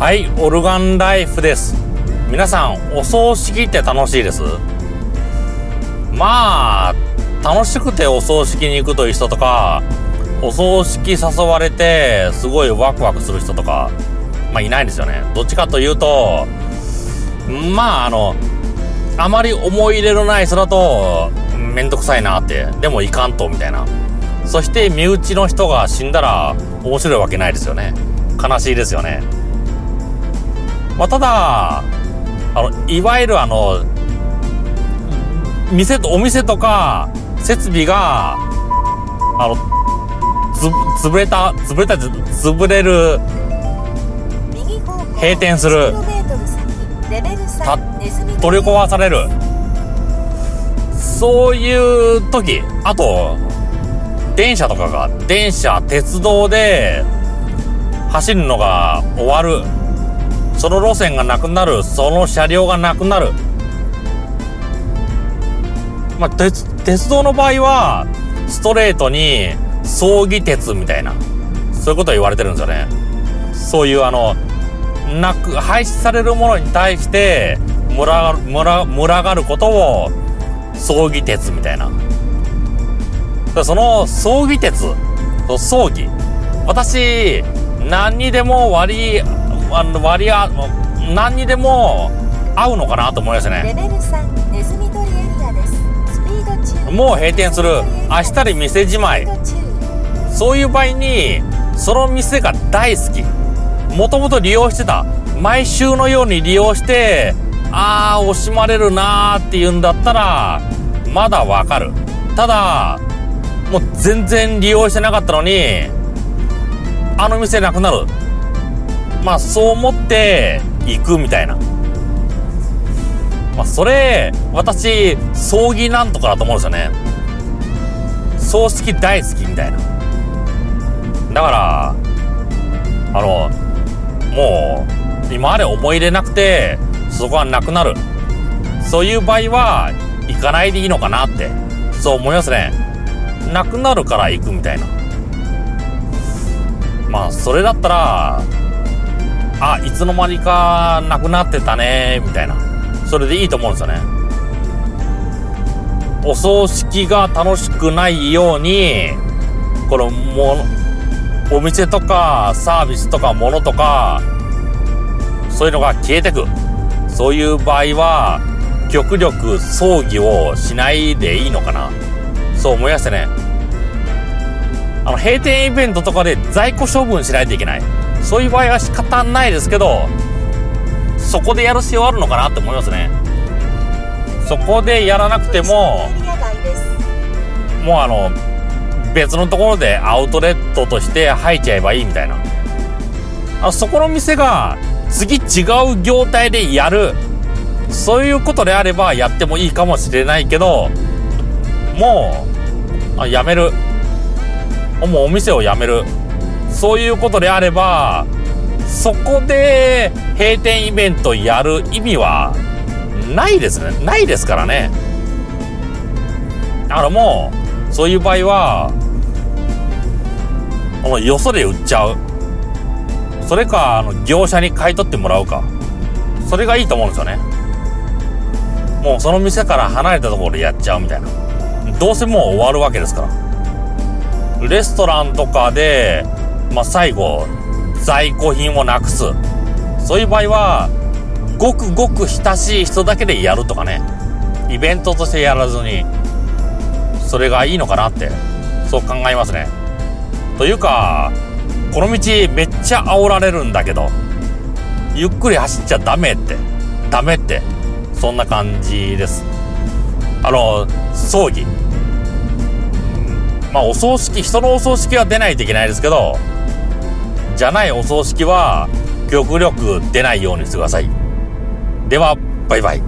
はい、オルガンライフです。皆さん、お葬式って楽しいです？まあ、楽しくてお葬式に行くという人とか、お葬式誘われて、すごいワクワクする人とか、まあいないですよね。どっちかというと、まああの、あまり思い入れのない人だと、めんどくさいなって、でもいかんと、みたいな。そして身内の人が死んだら面白いわけないですよね。悲しいですよね。まあ、ただ、あの、いわゆるあの、店と、お店とか、設備が、あの、つ、潰れた、潰れた、潰れる、閉店するた取り壊される。そういう時、あと、電車とかが、電車、鉄道で、走るのが終わる。その路線がなくなる。その車両がなくなる。まあ、鉄、鉄道の場合は、ストレートに、葬儀鉄みたいな、そういうことを言われてるんですよね。そういうあの、なく、廃止されるものに対して、群が、群が群がることを、葬儀鉄みたいな。その葬儀鉄、葬儀。私、何にでも割り、あの割りあ、何にでも合うのかなと思いましたね。レベル3ネズミ捕りエリアですスピード中もう閉店する。明日で店じまい。そういう場合に、その店が大好き。もともと利用してた。毎週のように利用して、あー、惜しまれるなーって言うんだったら、まだわかる。ただ、もう全然利用してなかったのに、あの店なくなる。まあ、そう思って行くみたいな。まあ、それ、私、葬儀なんとかだと思うんですよね。葬式大好きみたいな。だから、あの、もう、今まで思い入れなくて、そこはなくなる。そういう場合は、行かないでいいのかなって、そう思いますね。なくなるから行くみたいな。まあ、それだったら、あ、いつの間にかなくなってたね、みたいな。それでいいと思うんですよね。お葬式が楽しくないように、このもの、お店とかサービスとか物とか、そういうのが消えてく。そういう場合は、極力葬儀をしないでいいのかな。そう思いましてね。あの、閉店イベントとかで在庫処分しないといけない。そういう場合は仕方ないですけど、そこでやる必要あるのかなって思いますね。そこでやらなくても、もうあの、別のところでアウトレットとして入っちゃえばいいみたいな。あそこの店が次違う業態でやる。そういうことであればやってもいいかもしれないけど、もう、あやめる。もうお店を辞める。そういうことであれば、そこで閉店イベントやる意味はないですね。ないですからね。だからもう、そういう場合は、このよそで売っちゃう。それか、あの、業者に買い取ってもらうか。それがいいと思うんですよね。もうその店から離れたところでやっちゃうみたいな。どうせもう終わるわけですから。レストランとかで、まあ、最後、在庫品をなくす。そういう場合は、ごくごく親しい人だけでやるとかね。イベントとしてやらずに、それがいいのかなって、そう考えますね。というか、この道めっちゃ煽られるんだけど、ゆっくり走っちゃダメって、ダメって、そんな感じです。あの、葬儀。まあ、お葬式、人のお葬式は出ないといけないですけど、じゃないお葬式は、極力出ないようにしてください。では、バイバイ。